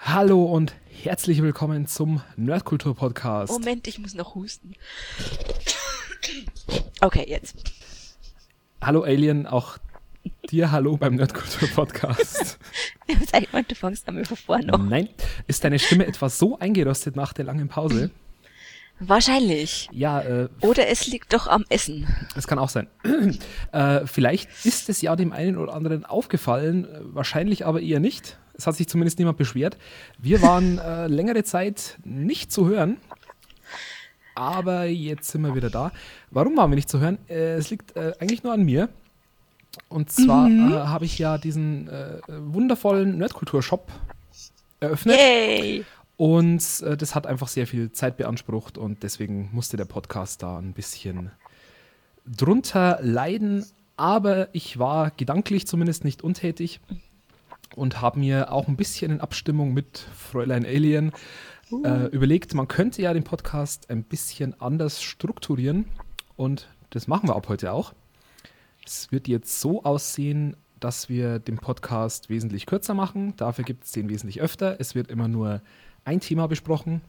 Hallo und herzlich willkommen zum Nerdkultur-Podcast. Moment, ich muss noch husten. Okay, jetzt. Hallo Alien, auch dir hallo beim Nerdkultur-Podcast. Sag mal, du fängst damit von vorne an. Nein, ist deine Stimme etwas so eingerostet nach der langen Pause? Wahrscheinlich. Ja, äh, Oder es liegt doch am Essen. es kann auch sein. äh, vielleicht ist es ja dem einen oder anderen aufgefallen, wahrscheinlich aber eher nicht. Es hat sich zumindest niemand beschwert. Wir waren äh, längere Zeit nicht zu hören. Aber jetzt sind wir wieder da. Warum waren wir nicht zu hören? Äh, es liegt äh, eigentlich nur an mir. Und zwar äh, habe ich ja diesen äh, wundervollen Nerdkultur-Shop eröffnet. Yay! Und äh, das hat einfach sehr viel Zeit beansprucht und deswegen musste der Podcast da ein bisschen drunter leiden. Aber ich war gedanklich zumindest nicht untätig und habe mir auch ein bisschen in Abstimmung mit Fräulein Alien äh, überlegt, man könnte ja den Podcast ein bisschen anders strukturieren und das machen wir ab heute auch. Es wird jetzt so aussehen, dass wir den Podcast wesentlich kürzer machen. Dafür gibt es den wesentlich öfter. Es wird immer nur ein Thema besprochen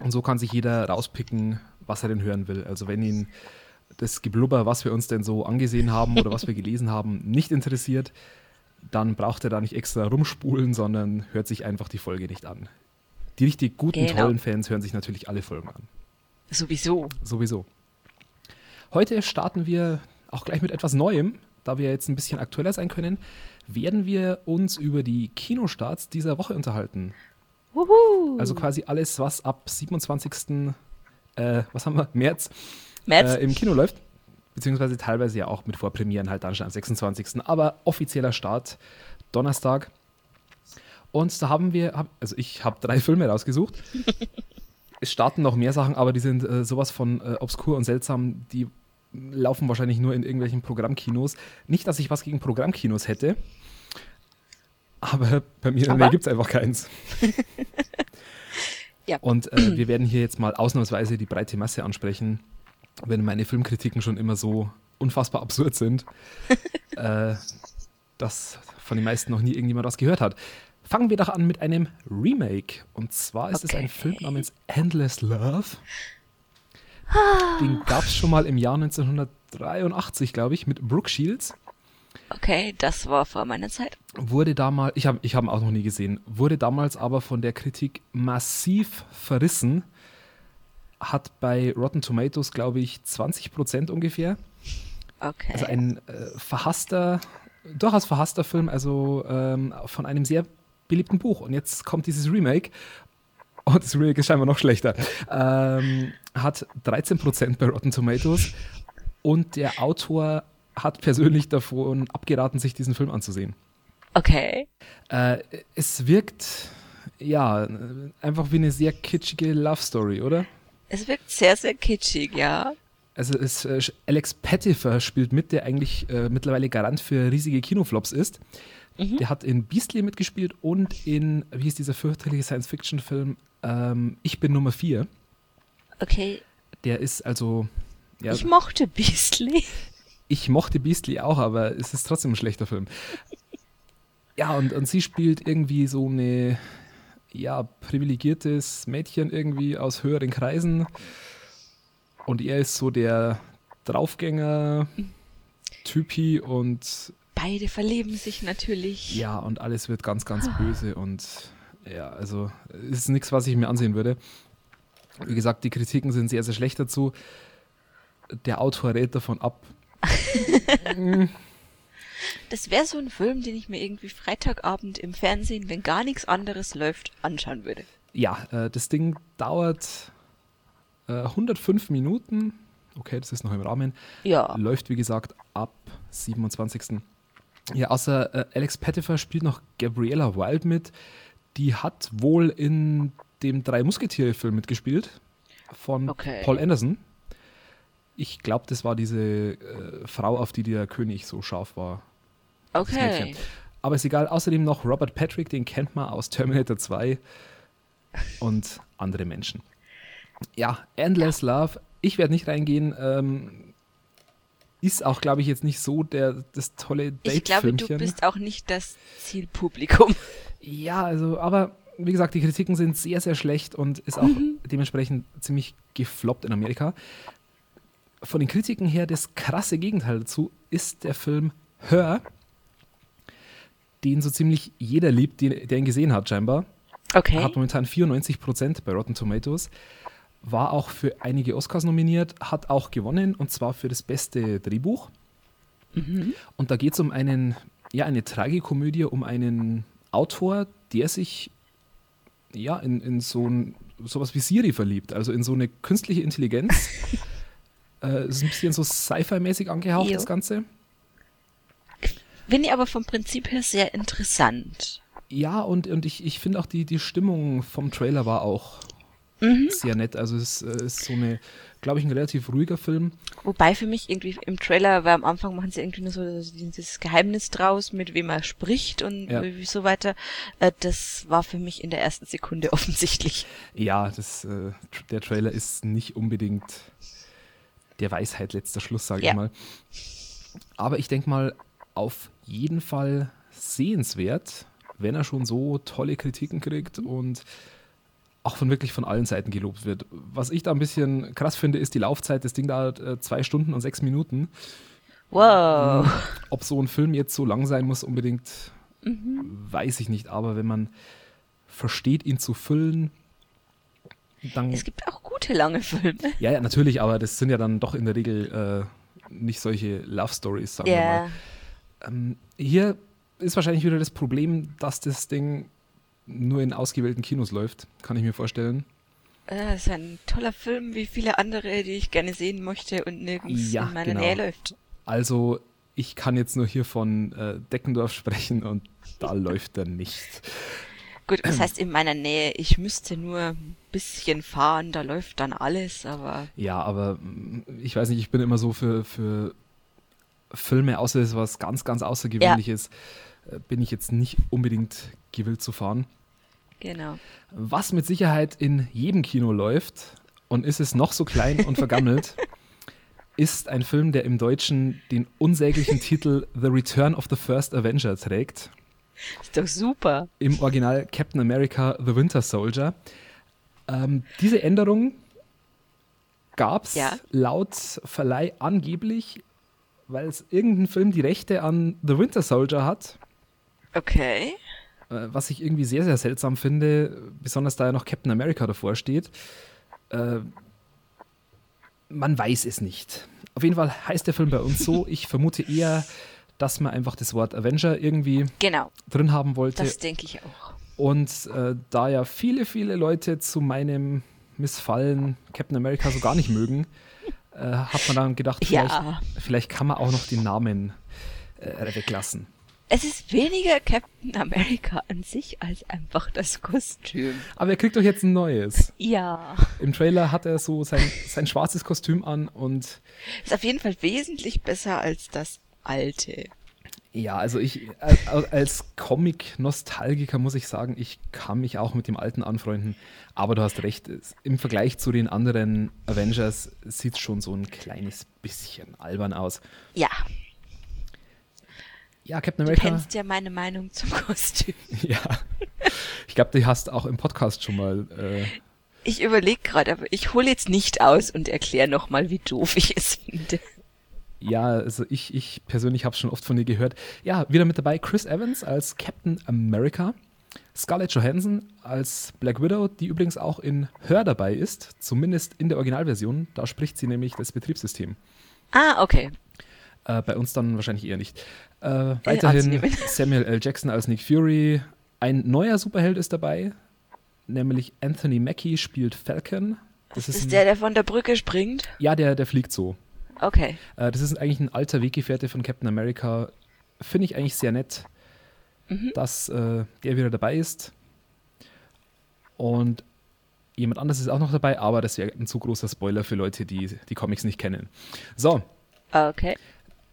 und so kann sich jeder rauspicken, was er denn hören will. Also wenn ihn das Geblubber, was wir uns denn so angesehen haben oder was wir gelesen haben, nicht interessiert, dann braucht er da nicht extra rumspulen, sondern hört sich einfach die Folge nicht an. Die richtig guten, Genau. tollen Fans hören sich natürlich alle Folgen an. Sowieso. Sowieso. Heute starten wir auch gleich mit etwas Neuem. Da wir jetzt ein bisschen aktueller sein können, werden wir uns über die Kinostarts dieser Woche unterhalten. Wuhu. Also quasi alles, was ab 27. Äh, was haben wir? März, März. Äh, im Kino läuft. Beziehungsweise teilweise ja auch mit Vorpremieren halt dann schon am 26. Aber offizieller Start Donnerstag. Und da haben wir, also ich habe drei Filme rausgesucht. es starten noch mehr Sachen, aber die sind äh, sowas von äh, obskur und seltsam. Die laufen wahrscheinlich nur in irgendwelchen Programmkinos. Nicht, dass ich was gegen Programmkinos hätte. Aber bei mir Aber? Gibt es einfach keins. Ja. Und äh, wir werden hier jetzt mal ausnahmsweise die breite Masse ansprechen, wenn meine Filmkritiken schon immer so unfassbar absurd sind, äh, dass von den meisten noch nie irgendjemand was gehört hat. Fangen wir doch an mit einem Remake. Und zwar ist es ein Okay. Film namens Endless Love. Den gab es schon mal im Jahr 1983, glaube ich, mit Brooke Shields. Okay, das war vor meiner Zeit. Wurde damals, ich habe ich hab ihn auch noch nie gesehen, wurde damals aber von der Kritik massiv verrissen. Hat bei Rotten Tomatoes, glaube ich, 20% ungefähr. Okay. Also ein äh, verhasster, durchaus verhasster Film, also ähm, von einem sehr beliebten Buch. Und jetzt kommt dieses Remake. Und das Remake ist scheinbar noch schlechter. Ähm, hat 13% bei Rotten Tomatoes. Und der Autor hat persönlich davon abgeraten, sich diesen Film anzusehen. okay. Äh, es wirkt, ja, einfach wie eine sehr kitschige Love Story, oder? Es wirkt sehr, sehr kitschig, ja. Also es, äh, Alex Pettifer spielt mit, der eigentlich äh, mittlerweile Garant für riesige Kinoflops ist. Der hat in Beastly mitgespielt und in, wie hieß dieser fürchterliche Science-Fiction-Film, ähm, Ich bin Nummer 4. Okay. Der ist also, ja, Ich mochte Beastly. ich mochte Beastly auch, aber es ist trotzdem ein schlechter Film. Ja, und, und sie spielt irgendwie so eine, ja, privilegiertes Mädchen irgendwie aus höheren Kreisen. Und er ist so der Draufgänger, Typi und Beide verlieben sich natürlich. ja, und alles wird ganz, ganz böse und ja, also es ist nichts, was ich mir ansehen würde. Wie gesagt, die Kritiken sind sehr, sehr schlecht dazu. Der Autor rät davon ab. Das wäre so ein Film, den ich mir irgendwie Freitagabend im Fernsehen, wenn gar nichts anderes läuft, anschauen würde. Ja, äh, das Ding dauert äh, 105 Minuten. Okay, das ist noch im Rahmen. Ja. Läuft, wie gesagt, ab 27. Ja, außer äh, Alex Pettifer spielt noch Gabriella Wild mit. Die hat wohl in dem Drei Musketiere-Film mitgespielt von Okay. Paul Anderson. Ich glaube, das war diese äh, Frau, auf die der König so scharf war. Okay. Aber ist egal. Außerdem noch Robert Patrick, den kennt man aus Terminator 2 und andere Menschen. Ja, Endless Love. Ich werde nicht reingehen. Ähm, ist auch, glaube ich, jetzt nicht so der, das tolle Ich glaube, du bist auch nicht das Zielpublikum. Ja, also, aber wie gesagt, die Kritiken sind sehr, sehr schlecht und ist auch mhm. dementsprechend ziemlich gefloppt in Amerika. Von den Kritiken her das krasse Gegenteil dazu ist der Film Her, den so ziemlich jeder liebt, der ihn gesehen hat, scheinbar. Okay. Hat momentan 94 Prozent bei Rotten Tomatoes. War auch für einige Oscars nominiert, hat auch gewonnen und zwar für das beste Drehbuch. Mhm. Und da geht es um einen, ja, eine Tragikomödie, um einen Autor, der sich ja, in, in so ein, sowas wie Siri verliebt, also in so eine künstliche Intelligenz. äh, ist ein bisschen so Sci-Fi-mäßig angehaucht, jo. das Ganze. Finde ich aber vom Prinzip her sehr interessant. Ja, und, und ich, ich finde auch die, die Stimmung vom Trailer war auch mhm. sehr nett. Also es äh, ist so eine, glaube ich, ein relativ ruhiger Film. Wobei für mich irgendwie im Trailer, weil am Anfang machen sie irgendwie nur so dieses Geheimnis draus, mit wem er spricht und ja. so weiter. Äh, das war für mich in der ersten Sekunde offensichtlich. Ja, das, äh, der Trailer ist nicht unbedingt der Weisheit letzter Schluss, sage ja. ich mal. Aber ich denke mal, auf jeden Fall sehenswert, wenn er schon so tolle Kritiken kriegt und auch von wirklich von allen Seiten gelobt wird. Was ich da ein bisschen krass finde, ist die Laufzeit. Das Ding dauert äh, zwei Stunden und sechs Minuten. Wow. Hm, ob so ein Film jetzt so lang sein muss, unbedingt, mhm. weiß ich nicht. Aber wenn man versteht, ihn zu füllen, dann. Es gibt auch gute lange Filme. Ja, ja, natürlich, aber das sind ja dann doch in der Regel äh, nicht solche Love Stories, sagen yeah. wir mal. Ähm, hier ist wahrscheinlich wieder das Problem, dass das Ding nur in ausgewählten Kinos läuft, kann ich mir vorstellen. Das äh, ist ein toller Film, wie viele andere, die ich gerne sehen möchte und nirgends ja, in meiner genau. Nähe läuft. Also, ich kann jetzt nur hier von äh, Deckendorf sprechen und da läuft er nicht. Gut, das heißt in meiner Nähe, ich müsste nur ein bisschen fahren, da läuft dann alles, aber. Ja, aber mm, ich weiß nicht, ich bin immer so für, für Filme, außer es was ganz, ganz Außergewöhnliches, ja. Äh, bin ich jetzt nicht unbedingt gewillt zu fahren. Genau. Was mit Sicherheit in jedem Kino läuft und ist es noch so klein und vergammelt, ist ein Film, der im Deutschen den unsäglichen Titel The Return of the First Avenger trägt. Ist doch super. Im Original Captain America The Winter Soldier. Ähm, diese Änderung gab es ja. laut Verleih angeblich, weil es irgendein Film die Rechte an The Winter Soldier hat. Okay. Äh, was ich irgendwie sehr, sehr seltsam finde, besonders da ja noch Captain America davor steht. Äh, man weiß es nicht. Auf jeden Fall heißt der Film bei uns so. Ich vermute eher, dass man einfach das Wort Avenger irgendwie genau. drin haben wollte. Das denke ich auch. Und äh, da ja viele, viele Leute zu meinem Missfallen Captain America so gar nicht mögen, äh, hat man dann gedacht, vielleicht, ja. vielleicht kann man auch noch den Namen äh, weglassen. Es ist weniger Captain America an sich als einfach das Kostüm. Aber er kriegt doch jetzt ein neues. Ja. Im Trailer hat er so sein, sein schwarzes Kostüm an und. Ist auf jeden Fall wesentlich besser als das alte. Ja, also ich als Comic-Nostalgiker muss ich sagen, ich kann mich auch mit dem alten anfreunden. Aber du hast recht, im Vergleich zu den anderen Avengers sieht es schon so ein kleines bisschen albern aus. Ja, ja, Captain America. Du kennst ja meine Meinung zum Kostüm. ja. Ich glaube, die hast auch im Podcast schon mal. Äh ich überlege gerade, aber ich hole jetzt nicht aus und erkläre nochmal, wie doof ich es finde. Ja, also ich, ich persönlich habe schon oft von dir gehört. Ja, wieder mit dabei Chris Evans als Captain America, Scarlett Johansson als Black Widow, die übrigens auch in Hör dabei ist, zumindest in der Originalversion. Da spricht sie nämlich das Betriebssystem. Ah, okay. Äh, bei uns dann wahrscheinlich eher nicht. Äh, weiterhin Samuel L. Jackson als Nick Fury. Ein neuer Superheld ist dabei, nämlich Anthony Mackie spielt Falcon. Das ist, ist ein, der, der von der Brücke springt? Ja, der, der fliegt so. Okay. Äh, das ist eigentlich ein alter Weggefährte von Captain America. Finde ich eigentlich sehr nett, mhm. dass äh, der wieder dabei ist. Und jemand anderes ist auch noch dabei, aber das wäre ein zu großer Spoiler für Leute, die die Comics nicht kennen. So. Okay.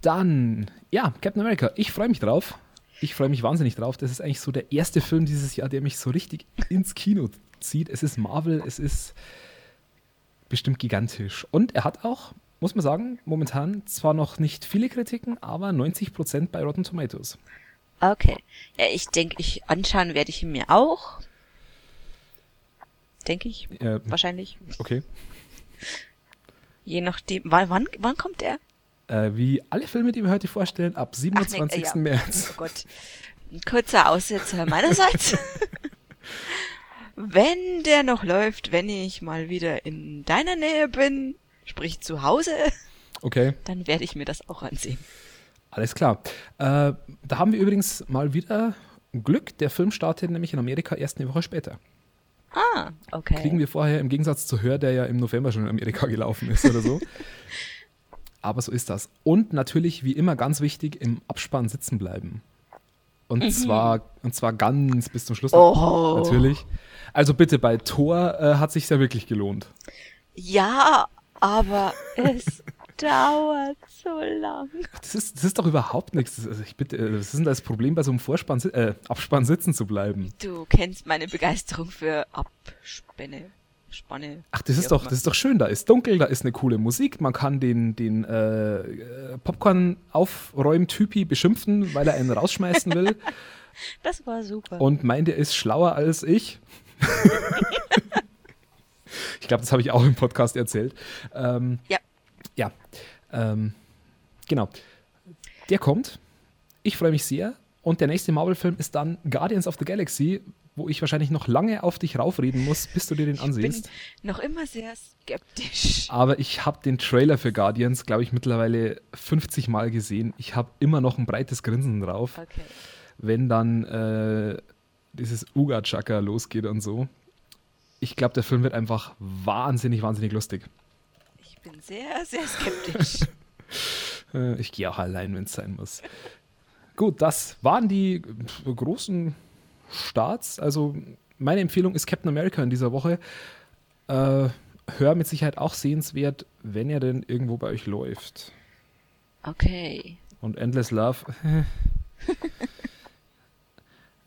Dann, ja, Captain America. Ich freue mich drauf. Ich freue mich wahnsinnig drauf. Das ist eigentlich so der erste Film dieses Jahr, der mich so richtig ins Kino zieht. Es ist Marvel, es ist bestimmt gigantisch. Und er hat auch, muss man sagen, momentan zwar noch nicht viele Kritiken, aber 90% bei Rotten Tomatoes. Okay. Ja, ich denke, ich anschauen werde ich ihn mir auch. Denke ich. Äh, Wahrscheinlich. okay. Je nachdem. Wann, wann, wann kommt er? Äh, wie alle Filme, die wir heute vorstellen, ab Ach, 27. nee, äh, ja. März. Oh Gott. Ein kurzer Aussetzer meinerseits. wenn der noch läuft, wenn ich mal wieder in deiner Nähe bin, sprich zu Hause, Okay, dann werde ich mir das auch ansehen. alles klar. Äh, da haben wir übrigens mal wieder Glück. Der Film startet nämlich in Amerika erst eine Woche später. Ah, okay. Kriegen wir vorher im Gegensatz zu Hör, der ja im November schon in Amerika gelaufen ist oder so. Aber so ist das. Und natürlich, wie immer, ganz wichtig, im Abspann sitzen bleiben. Und, zwar, und zwar ganz bis zum Schluss. Oh. Natürlich. Also bitte, bei Thor äh, hat sich ja wirklich gelohnt. Ja, aber es dauert so lang. Das ist, das ist doch überhaupt nichts. Das, also ich bitte, äh, was ist denn das Problem, bei so einem Vorspann, äh, Abspann sitzen zu bleiben? Du kennst meine Begeisterung für Abspänne. Spanne. Ach, das ist doch, das ist doch schön. Da ist dunkel, da ist eine coole Musik. Man kann den, den äh, Popcorn-Aufräumtypi beschimpfen, weil er einen rausschmeißen will Das war super. und meint, er ist schlauer als ich. ich glaube, das habe ich auch im Podcast erzählt. Ähm, ja. Ja, ähm, genau. Der kommt. Ich freue mich sehr. Und der nächste Marvel-Film ist dann Guardians of the Galaxy, wo ich wahrscheinlich noch lange auf dich raufreden muss, bis du dir den Ich bin ansiehst. noch immer sehr skeptisch. Aber ich habe den Trailer für Guardians, glaube ich, mittlerweile 50 Mal gesehen. Ich habe immer noch ein breites Grinsen drauf, Okay. wenn dann äh, dieses Uga-Chaka losgeht und so. Ich glaube, der Film wird einfach wahnsinnig, wahnsinnig lustig. Ich bin sehr, sehr skeptisch. Äh, Ich gehe auch allein, wenn es sein muss. Gut, das waren die äh, großen Starts. Also meine Empfehlung ist Captain America in dieser Woche. Äh, hör mit Sicherheit auch sehenswert, wenn er denn irgendwo bei euch läuft. Okay. Und Endless Love.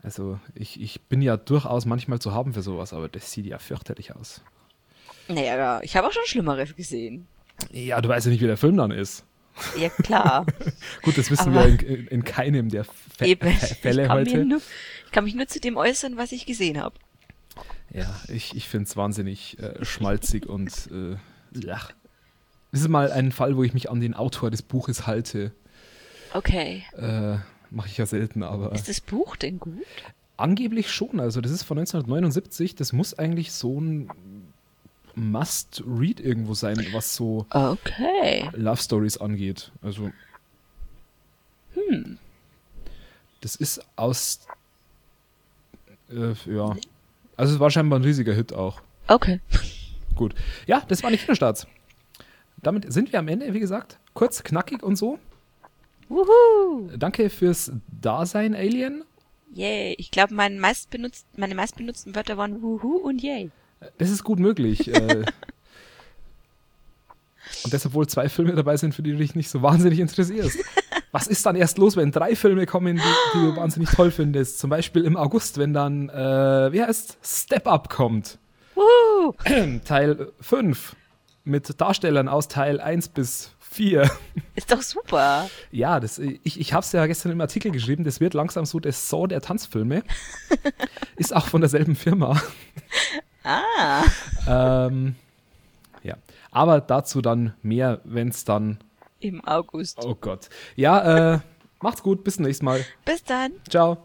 Also ich, ich bin ja durchaus manchmal zu haben für sowas, aber das sieht ja fürchterlich aus. Naja, ich habe auch schon Schlimmeres gesehen. Ja, du weißt ja nicht, wie der Film dann ist. Ja, klar. Gut, das wissen Aber- wir in, in, in keinem der Fä Eben. Fälle heute. nur, ich kann mich nur zu dem äußern, was ich gesehen habe. Ja, ich, ich finde es wahnsinnig äh, schmalzig und äh, ja. Das ist mal ein Fall, wo ich mich an den Autor des Buches halte. Okay. Äh, Mache ich ja selten, aber Ist das Buch denn gut? angeblich schon. Also das ist von 1979. Das muss eigentlich so ein Must-Read irgendwo sein, was so Okay. Love Stories angeht. Also. Das ist aus. Äh, ja. Also es war scheinbar ein riesiger Hit auch. Okay. Gut. Ja, das waren die Kinostarts. Damit sind wir am Ende, wie gesagt. Kurz, knackig und so. Wuhu. Danke fürs Dasein, Alien. Yay. Ich glaube, mein meistbenutzt, meine meistbenutzten Wörter waren Wuhu und Yay. Das ist gut möglich. äh, und deshalb wohl zwei Filme dabei sind, für die du dich nicht so wahnsinnig interessierst. Was ist dann erst los, wenn drei Filme kommen, die, die du wahnsinnig toll findest? Zum Beispiel im August, wenn dann, äh, wie heißt Step Up kommt. Wuhu. Teil 5 mit Darstellern aus Teil 1 bis 4. Ist doch super. Ja, das, ich, ich habe es ja gestern im Artikel geschrieben, das wird langsam so das Saw der Tanzfilme. Ist auch von derselben Firma. Ah. Ähm, ja, aber dazu dann mehr, wenn es dann. Im August. Oh Gott. Ja, äh, macht's gut, bis zum nächsten Mal. Bis dann. Ciao.